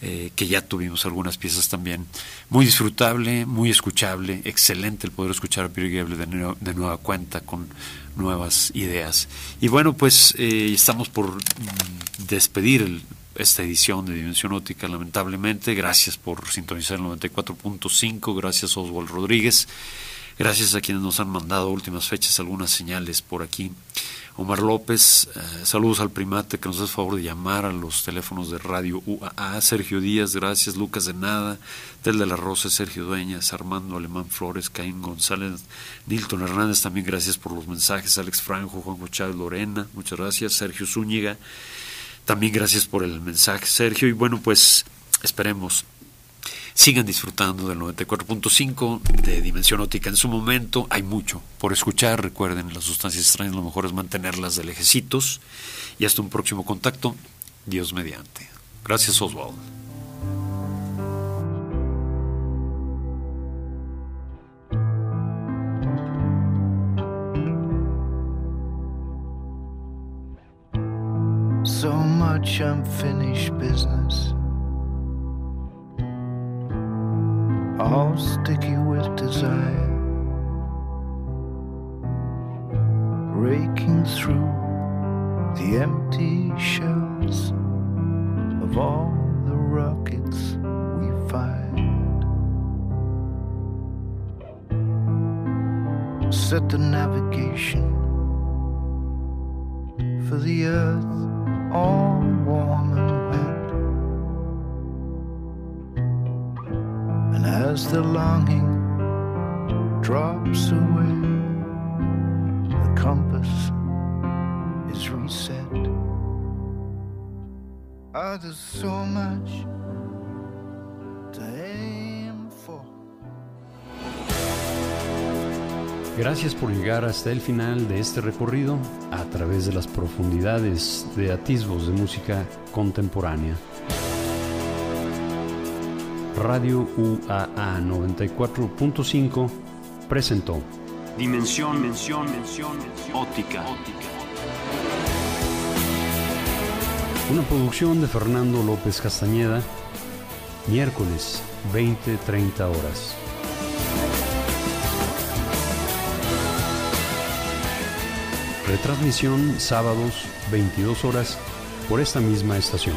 eh, que ya tuvimos algunas piezas también. Muy disfrutable, muy escuchable, excelente el poder escuchar a Peter Gabriel de, de nueva cuenta con nuevas ideas. Y bueno, pues eh, estamos por mm, despedir el- esta edición de Dimensión Óptica, lamentablemente. Gracias por sintonizar el 94.5, gracias Oswald Rodríguez. Gracias a quienes nos han mandado últimas fechas algunas señales por aquí. Omar López, eh, saludos al primate que nos hace favor de llamar a los teléfonos de Radio UAA. Sergio Díaz, gracias. Lucas de Nada, Tel de la Rosa, Sergio Dueñas, Armando Alemán Flores, Caín González, Nilton Hernández, también gracias por los mensajes. Alex Franjo, Juan Chávez Lorena, muchas gracias. Sergio Zúñiga, también gracias por el mensaje, Sergio. Y bueno, pues esperemos sigan disfrutando del 94.5 de Dimensión Óptica en su momento. Hay mucho por escuchar. Recuerden, las sustancias extrañas lo mejor es mantenerlas de lejecitos. Y hasta un próximo contacto. Dios mediante. Gracias, Oswald. Much unfinished business. All sticky with desire. Raking through the empty shells of all the rockets we fired. Set the navigation for the earth all warm and wet. And as the longing drops away, the compass is reset. Ah, there's so much to aim Gracias por llegar hasta el final de este recorrido a través de las profundidades de atisbos de música contemporánea. Radio UAA 94.5 presentó Dimensión, mención, mención, óptica. una producción de Fernando López Castañeda, miércoles 20-30 horas. Retransmisión sábados 22 horas por esta misma estación.